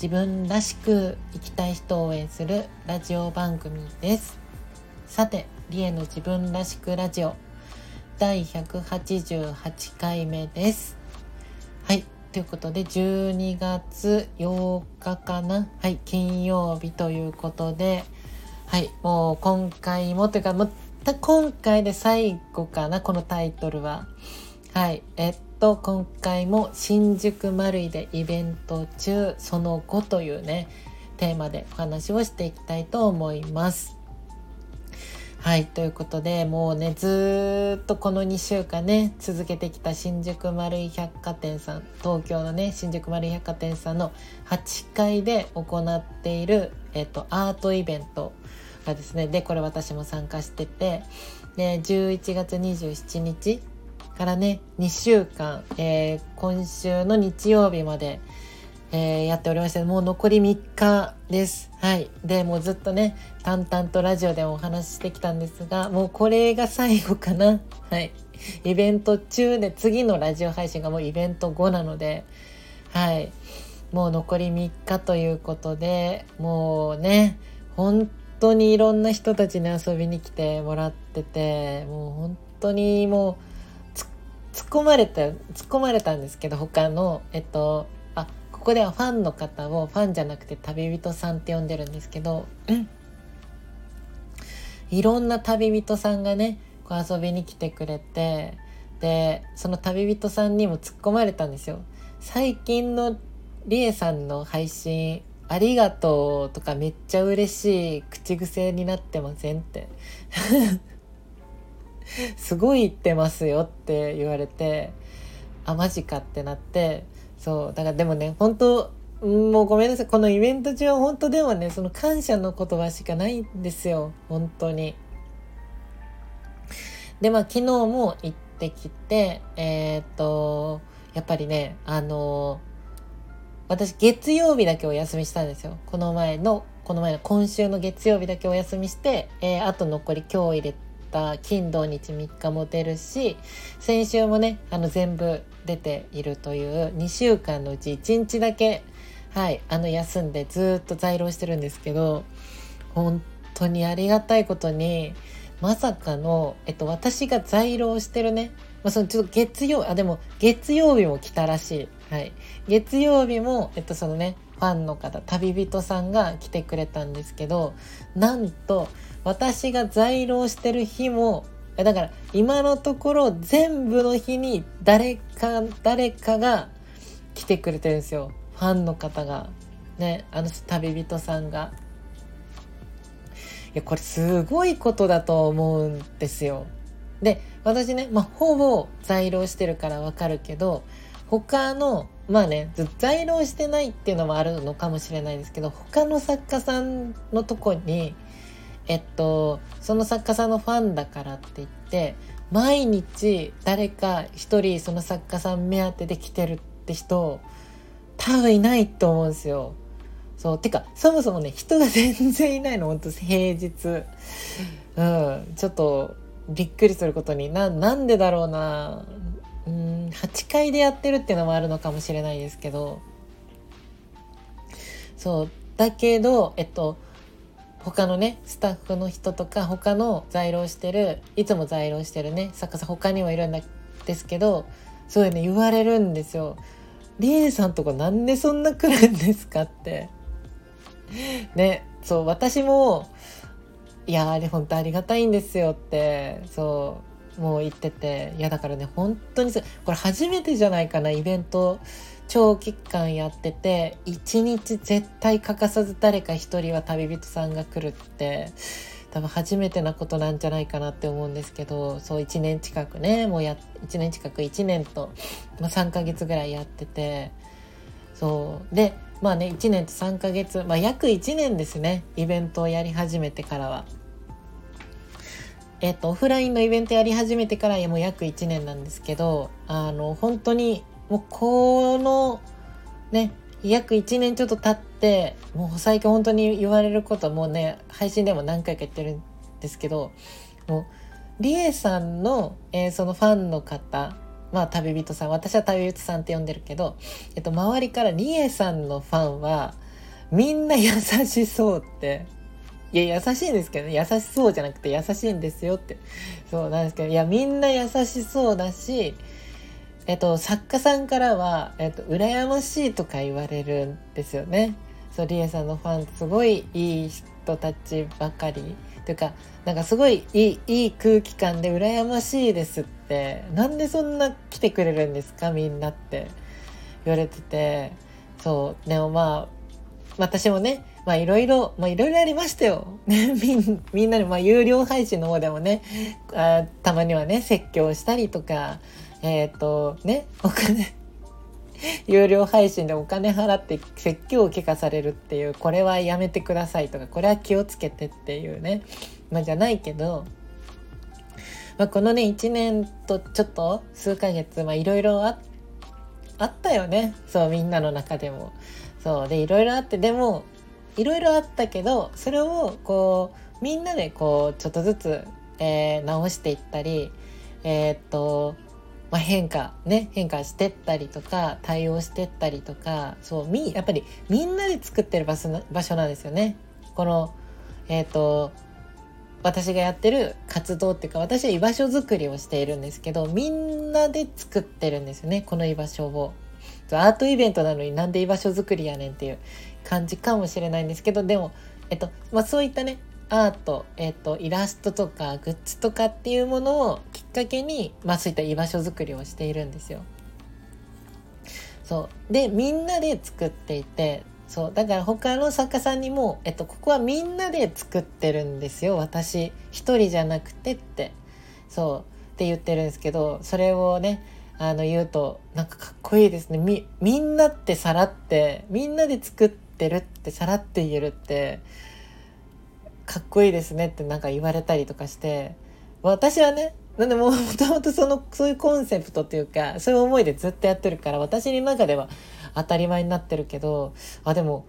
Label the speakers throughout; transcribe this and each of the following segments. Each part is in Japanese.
Speaker 1: 自分らしく生きたい人を応援するラジオ番組です。さてリエの自分らしくラジオ。第188回目です。はいということで12月8日かな？はい金曜日ということで。はいもう今回もというかまた今回で最後かなこのタイトルは。はいえっと今回も新宿マルイでイベント中その後というねテーマでお話をしていきたいと思います。はいということでもうねずっとこの2週間ね続けてきた新宿マルイ百貨店さん東京のね新宿マルイ百貨店さんの8階で行っている、えっと、アートイベントがですねでこれ私も参加しててで11月27日からね2週間、えー、今週の日曜日まで、えー、やっておりましてもう残り3日です。はい。でもうずっとね淡々とラジオでお話ししてきたんですがもうこれが最後かな。はい。イベント中で次のラジオ配信がもうイベント後なのではい。もう残り3日ということでもうね本当にいろんな人たちに遊びに来てもらっててもう本当にもう込まれた突っ込まれたんですけど他のえっとあここではファンの方をファンじゃなくて旅人さんって呼んでるんですけど、うん、いろんな旅人さんがねこう遊びに来てくれてでその旅人さんにも突っ込まれたんですよ。最近のりえさんの配信ありがとうとかめっちゃ嬉しい口癖になってませんって すごい言ってますよって言われてあマジかってなってそうだからでもね本当もうごめんなさい。このイベント中は本当でもねその感謝の言葉しかないんですよ。本当に。でまあ昨日も行ってきてえー、っとやっぱりねあの私月曜日だけお休みしたんですよ。この前のこの前の今週の月曜日だけお休みして、えー、あと残り今日入れてた金土日3日も出るし先週もねあの全部出ているという2週間のうち1日だけはいあの休んでずっと在労してるんですけど本当にありがたいことにまさかの、えっと、私が在労してるね、まあ、そのちょっと月曜あでも月曜日も来たらしい。はい、月曜日も、えっと、そのねファンの方旅人さんが来てくれたんですけどなんと私が在労してる日もだから今のところ全部の日に誰か誰かが来てくれてるんですよ。ファンの方が。ねあの旅人さんが。いやこれすごいことだと思うんですよ。で私ね、まあ、ほぼ在労してるからわかるけど他のまあね在労してないっていうのもあるのかもしれないですけど他の作家さんのとこにえっとその作家さんのファンだからって言って毎日誰か一人その作家さん目当てで来てるって人多分いないと思うんですよ。そうてかそもそもね人が全然いないの本当平日。うんちょっとびっくりすることに。ななんでだろうな。うん8階でやってるっていうのもあるのかもしれないですけどそうだけどえっと他のねスタッフの人とか他の在労してるいつも在労してるね作家さん他にもいるんですけどそういうね言われるんですよ。リエさんとかなんでそんな来るんですかって。ねそう私もいやあれ本当ありがたいんですよってそうもう言ってていやだからね本当にこれ初めてじゃないかなイベント長期間やってて一日絶対欠かさず誰か一人は旅人さんが来るって多分初めてなことなんじゃないかなって思うんですけどそう1年近くねもうや1年近く1年と、まあ、3ヶ月ぐらいやっててそうでまあね1年と3ヶ月、まあ、約1年ですねイベントをやり始めてからは。えっと、オフラインのイベントやり始めてからもう約1年なんですけどあの本当にもうこのね約1年ちょっと経ってもう最近本当に言われることもね配信でも何回か言ってるんですけどもうリエさんの、えー、そのファンの方まあ旅人さん私は旅人さんって呼んでるけど、えっと、周りからリエさんのファンはみんな優しそうっていや優しいんですけど、ね、優しそうじゃなくて優しいんですよって。そうなんですけどいやみんな優しそうだしえっと作家さんからは、えっと、羨ましいとか言われるんですよね。そうリエさんのファンすごいいい人たちばかり。というかなんかすごいいいいい空気感で羨ましいですって。なんでそんな来てくれるんですかみんなって言われてて。そう。でもまあ私もねまあいろいろまあいろいろありましたよ。ね、みんなにまあ有料配信の方でもねあたまにはね説教したりとかえっ、ー、とねお金 有料配信でお金払って説教を聞かされるっていうこれはやめてくださいとかこれは気をつけてっていうねまあじゃないけど、まあ、このね1年とちょっと数ヶ月まあいろいろあったよねそうみんなの中でも。そうでいろいろあってでもいろいろあったけどそれをこうみんなでこうちょっとずつ、えー、直していったりえー、っとまあ、変化ね変化してったりとか対応してったりとかそうみやっぱりみんなで作ってる場所場所なんですよね。このえっ、と私がやってる活動っていうか私は居場所づくりをしているんですけどみんなで作ってるんですよねこの居場所を。アートイベントなのになんで居場所づくりやねんっていう感じかもしれないんですけどでも、えっとまあ、そういったねアート、えっと、イラストとかグッズとかっていうものをきっかけに、まあ、そういった居場所づくりをしているんですよ。そう。でみんなで作っていてそう。だから他の作家さんにも、えっと、ここはみんなで作ってるんですよ。私一人じゃなくてって。そう。って言ってるんですけどそれをねあの言うとなんかかっこいいですね。みみんなってさらってみんなで作ってるってさらって言えるってかっこいいですねってなんか言われたりとかして私はねなんでも もともとそのそういうコンセプトっていうかそういう思いでずっとやってるから私の中では当たり前になってるけどあでも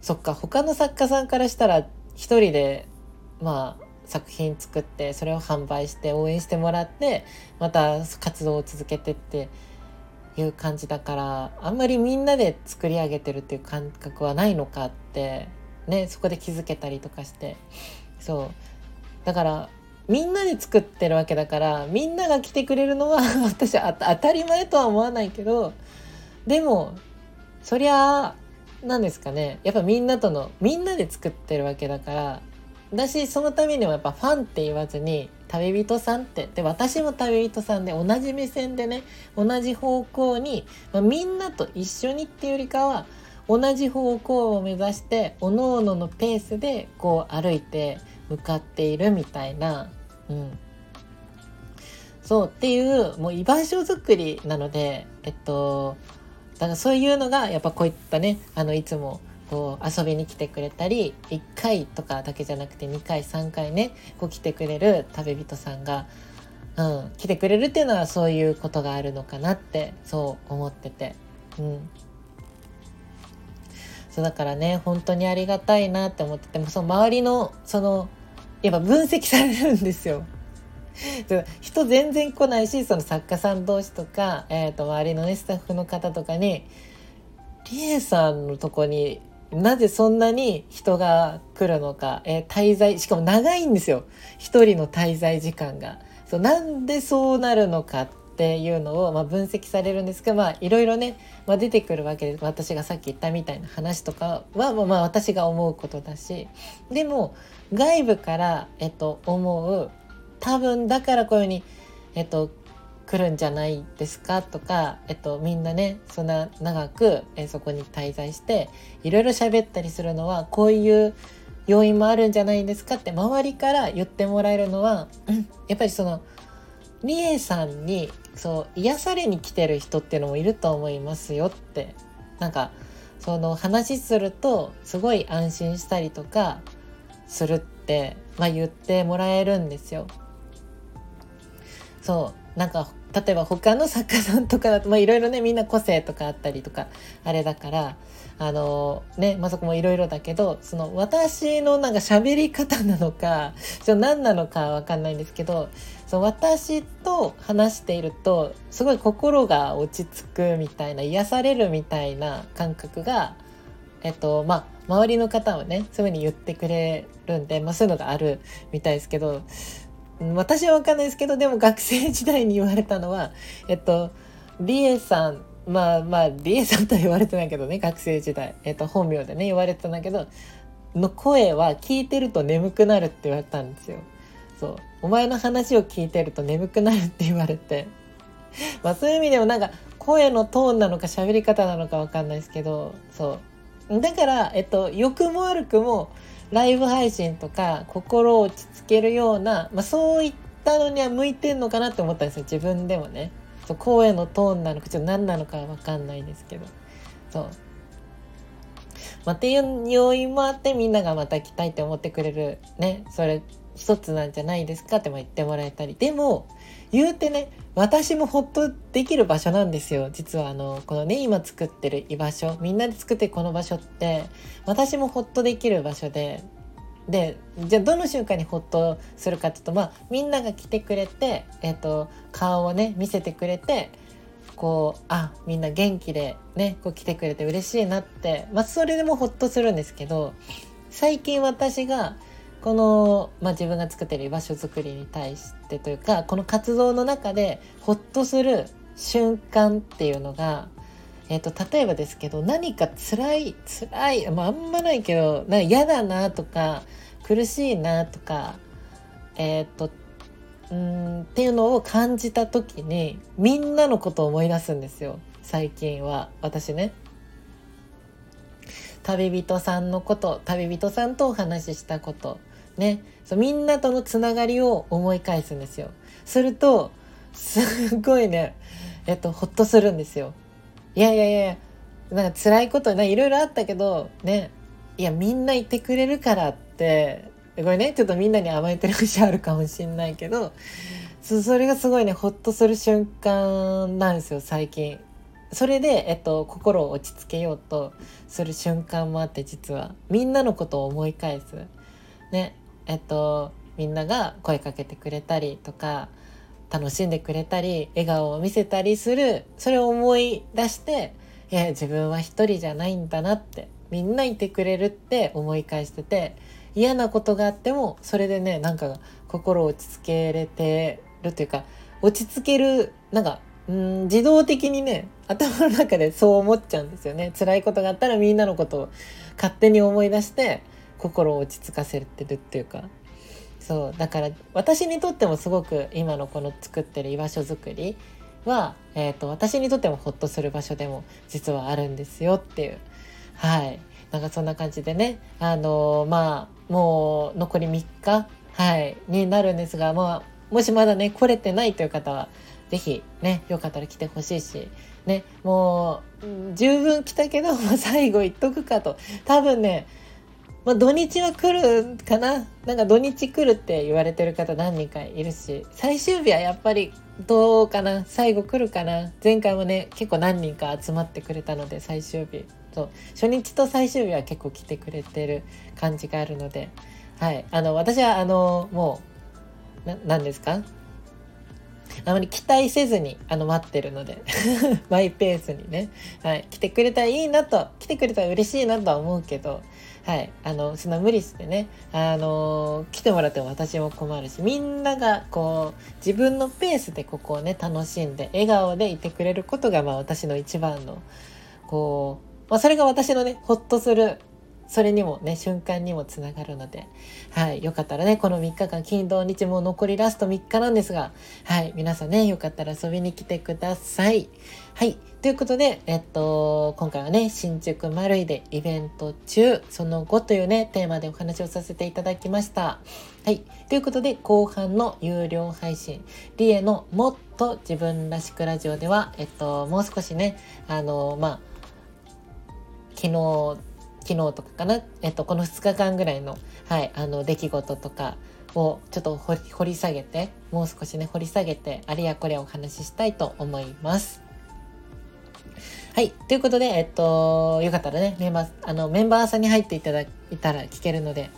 Speaker 1: そっか他の作家さんからしたら一人でまあ作品作ってそれを販売して応援してもらってまた活動を続けてっていう感じだからあんまりみんなで作り上げてるっていう感覚はないのかってねそこで気づけたりとかして。そう。だからみんなで作ってるわけだからみんなが来てくれるのは 私は当たり前とは思わないけどでもそりゃ何ですかね。やっぱみんなとのみんなで作ってるわけだからだしそのためにもやっぱファンって言わずに旅人さんってで私も旅人さんで同じ目線でね同じ方向に、まあ、みんなと一緒にっていうよりかは同じ方向を目指しておのおののペースでこう歩いて向かっているみたいな、うん、そうっていうもう居場所づくりなのでえっとだからそういうのがやっぱこういったねあのいつもこう遊びに来てくれたり1回とかだけじゃなくて2回3回ねこう来てくれる旅人さんが、うん、来てくれるっていうのはそういうことがあるのかなってそう思ってて。うんそうだからね本当にありがたいなって思っててもその周りのそのやっぱ分析されるんですよ。人全然来ないしその作家さん同士とか、えー、と周りのねスタッフの方とかに「リエさんのとこになぜそんなに人が来るのか、えー、滞在しかも長いんですよ。一人の滞在時間が。そうなんでそうなるのかっていうのを、まあ、分析されるんですが、まあ、いろいろね、まあ、出てくるわけです。私がさっき言ったみたいな話とかは、まあ、私が思うことだし。でも外部から、えっと、思う。多分だからこういうふうに、えっと、来るんじゃないですか？とか、えっと、みんなねそんな長く、えそこに滞在していろいろ喋ったりするのはこういう要因もあるんじゃないですか？って周りから言ってもらえるのはやっぱりそのりえさんにそう癒されに来てる人っていうのもいると思いますよってなんかその話するとすごい安心したりとかするって、まあ、言ってもらえるんですよ。そうなんか例えば他の作家さんとかだといろいろねみんな個性とかあったりとかあれだからあのねまさかもいろいろだけどその私のなんか喋り方なのかちょ何なのかわかんないんですけどその私と話しているとすごい心が落ち着くみたいな癒されるみたいな感覚がえっとまあ周りの方はねそういうふうに言ってくれるんで、まあ、そういうのがあるみたいですけど私は分かんないですけどでも学生時代に言われたのはえっとリエさんまあまあリエさんとは言われてないけどね学生時代、えっと、本名でね言われてたんだけどの声は聞いてると眠くなるって言われたんですよ。そう。お前の話を聞いてると眠くなるって言われて。まあそういう意味でもなんか声のトーンなのか喋り方なのか分かんないですけどそう。だからえっと良くも悪くもライブ配信とか心を落ち着けるような、まあ、そういったのには向いてんのかなって思ったんですよ自分でもね。そう声のトーンなのかちょっと何なのかは分かんないですけどそう。まあ、っていう要因もあってみんながまた来たいって思ってくれるねそれ一つなんじゃないですかって言ってもらえたりでも言うてね私もほっとできる場所なんですよ。実はあのこのね今作ってる居場所みんなで作ってるこの場所って私もほっとできる場所で。でじゃあどの瞬間にほっとするかっていうとまあみんなが来てくれて、えーと、顔をね見せてくれてこうあみんな元気でねこう来てくれて嬉しいなって、まあ、それでもほっとするんですけど最近私がこの、まあ、自分が作ってる居場所づくりに対してというかこの活動の中でホッとする瞬間っていうのが、えーと、例えばですけど何か辛い辛い、まあ、あんまないけどな嫌だなとか苦しいなとかえっ、ー、とうんっていうのを感じた時にみんなのことを思い出すんですよ最近は私ね。旅人さんのこと旅人さんとお話ししたことね。そうみんなとのつながりを思い返すんですよ。するとすごいねえっとほっとするんですよ。いやいやいやなんか辛いことねいろいろあったけどね。いやみんないてくれるからってこれね。ちょっとみんなに甘えてる節あるかもしんないけどそれがすごいねほっとする瞬間なんですよ最近。それで、えっと、心を落ち着けようとする瞬間もあって実は。みんなのことを思い返す。ね。えっとみんなが声かけてくれたりとか楽しんでくれたり笑顔を見せたりするそれを思い出していや自分は一人じゃないんだなってみんないてくれるって思い返してて嫌なことがあってもそれでねなんか心落ち着けれてるというか落ち着けるなんかうん自動的にね頭の中でそう思っちゃうんですよね。辛いことがあったらみんなのことを勝手に思い出して心を落ち着かせてるっていうか。そうだから私にとってもすごく今のこの作ってる居場所づくりは、えーと、私にとってもホッとする場所でも実はあるんですよっていう。はい。なんかそんな感じでね。あのー、まあもう残り3日はいになるんですが、まあ、もしまだね来れてないという方は是非ねよかったら来てほしいしねもう十分来たけど、まあ、最後言っとくかと。多分ねまあ、土日は来るかな。なんか土日来るって言われてる方何人かいるし。最終日はやっぱりどうかな。最後来るかな。前回もね結構何人か集まってくれたので最終日。そう。初日と最終日は結構来てくれてる感じがあるので。はい。あの私はあのもう何ですか？あまり期待せずにあの待ってるので。マイペースにね、はい、来てくれたらいいなと来てくれたら嬉しいなとは思うけど。はい、あのそんな無理してねあの来てもらっても私も困るしみんながこう自分のペースでここをね楽しんで笑顔でいてくれることが、まあ、私の一番のこう、まあ、それが私のねほっとするそれにもね瞬間にもつながるので、はい、よかったらねこの3日間金土日も残りラスト3日なんですが、はい、皆さんねよかったら遊びに来てください。はい。ということで、えっと、今回はね、新宿丸井でイベント中、その後というね、テーマでお話をさせていただきました。はい。ということで、後半の有料配信、リエのもっと自分らしくラジオでは、えっと、もう少しね、あの、まあ、昨日昨日とかかな、えっと、この2日間ぐらいの,、はい、あの出来事とかをちょっと掘り下げてもう少しね掘り下げてあれやこれやお話ししたいと思います。はい。ということで、えっと、よかったらね、メンバー、あの、メンバーさんに入っていただいたら聞けるので、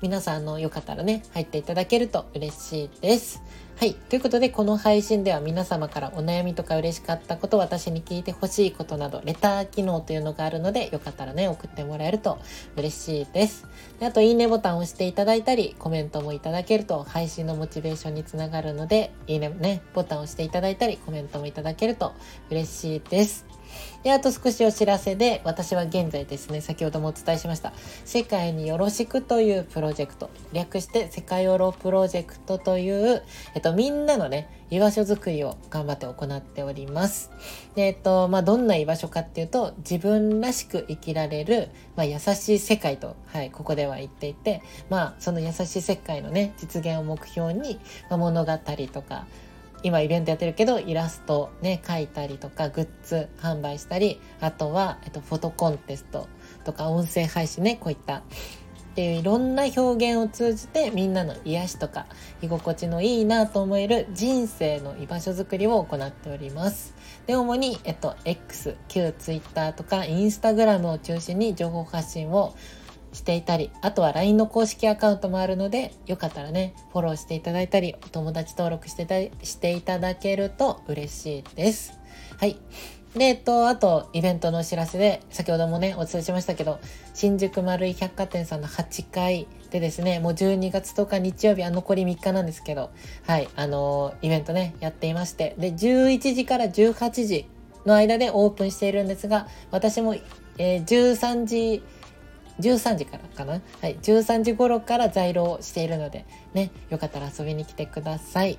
Speaker 1: 皆さんのよかったらね、入っていただけると嬉しいです。はい。ということで、この配信では皆様からお悩みとか嬉しかったこと、私に聞いてほしいことなど、レター機能というのがあるので、よかったらね、送ってもらえると嬉しいです。であと、いいねボタンを押していただいたり、コメントもいただけると、配信のモチベーションにつながるので、いいね、ね、ボタンを押していただいたり、コメントもいただけると嬉しいです。で、あと少しお知らせで、私は現在ですね、先ほどもお伝えしました、世界によろしくというプロジェクト、略して世界ヨロプロジェクトという、えっと、みんなのね、居場所づくりを頑張って行っております。えっと、まあ、どんな居場所かっていうと、自分らしく生きられる、まあ、優しい世界と、はい、ここでは言っていて、まあ、その優しい世界のね、実現を目標に、まあ、物語とか、今イベントやってるけどイラストね描いたりとかグッズ販売したりあとは、えっと、フォトコンテストとか音声配信ねこういったっていういろんな表現を通じてみんなの癒しとか居心地のいいなと思える人生の居場所づくりを行っております。で、主に、えっと、X、旧 Twitter とか Instagram を中心に情報発信をしていたり、あとは LINE の公式アカウントもあるので、よかったらね、フォローしていただいたり、お友達登録してたしていただけると嬉しいです。はい。で、えっと、あと、イベントのお知らせで、先ほどもね、お伝えしましたけど、新宿丸井百貨店さんの8階でですね、もう12月10日日曜日は残り3日なんですけど、はい、あのー、イベントね、やっていまして、で、11時から18時の間でオープンしているんですが、私も、えー、13時、13時からかな？はい、13時頃から在庫しているので、ね、よかったら遊びに来てください。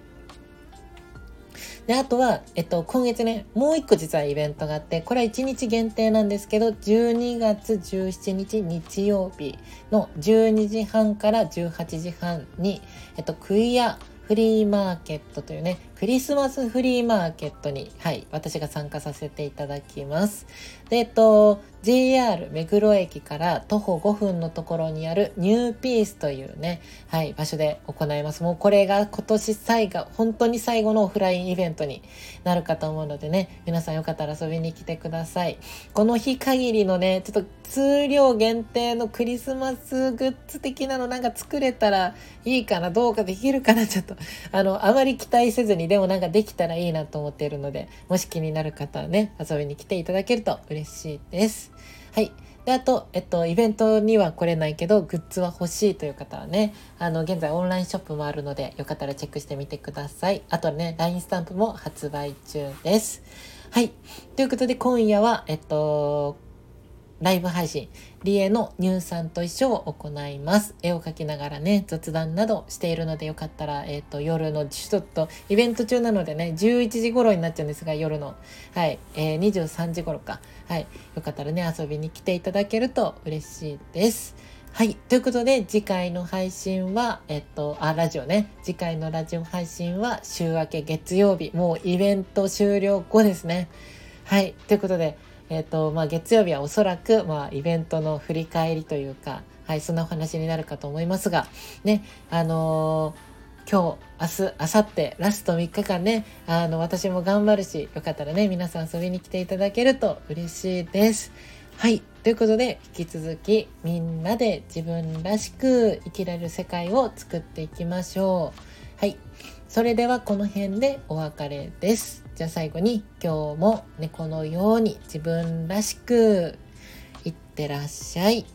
Speaker 1: で、あとは、えっと、今月ね、もう一個実はイベントがあって、これは1日限定なんですけど、12月17日日曜日の12時半から18時半に、えっと、クイアフリーマーケットというね、クリスマスフリーマーケットに、はい、私が参加させていただきます。で、えっと、JR 目黒駅から徒歩5分のところにあるニューピースというね、はい、場所で行います。もうこれが今年最後、本当に最後のオフラインイベントになるかと思うのでね、皆さんよかったら遊びに来てください。この日限りのね、ちょっと数量限定のクリスマスグッズ的なのなんか作れたらいいかな、どうかできるかな、ちょっと、あの、あまり期待せずに、でもなんかできたらいいなと思っているので、もし気になる方はね、遊びに来ていただけると嬉しいです。はい。で、あと、えっと、イベントには来れないけど、グッズは欲しいという方はね、あの、現在オンラインショップもあるので、よかったらチェックしてみてください。あとね、LINE スタンプも発売中です。はい。ということで、今夜は、えっと、ライブ配信、リエの乳酸と一緒を行います。絵を描きながらね、雑談などしているのでよかったら、えっ、ー、と、夜のちょっと、イベント中なのでね、11時頃になっちゃうんですが、夜の、はい、えー、23時頃か。はい、よかったらね、遊びに来ていただけると嬉しいです。はい。ということで、次回の配信は、えっと、あ、ラジオね。次回のラジオ配信は週明け月曜日。もうイベント終了後ですね。はい。ということで、えっ、ー、と、まあ、月曜日はおそらく、まあ、イベントの振り返りというか、はい、そんなお話になるかと思いますが、ね、あのー、今日、明日、明後日、ラスト3日間ね、あの、私も頑張るし、よかったらね、皆さん遊びに来ていただけると嬉しいです。はい。ということで、引き続き、みんなで自分らしく生きられる世界を作っていきましょう。はい。それではこの辺でお別れです。じゃあ最後に今日も猫のように自分らしくいってらっしゃい。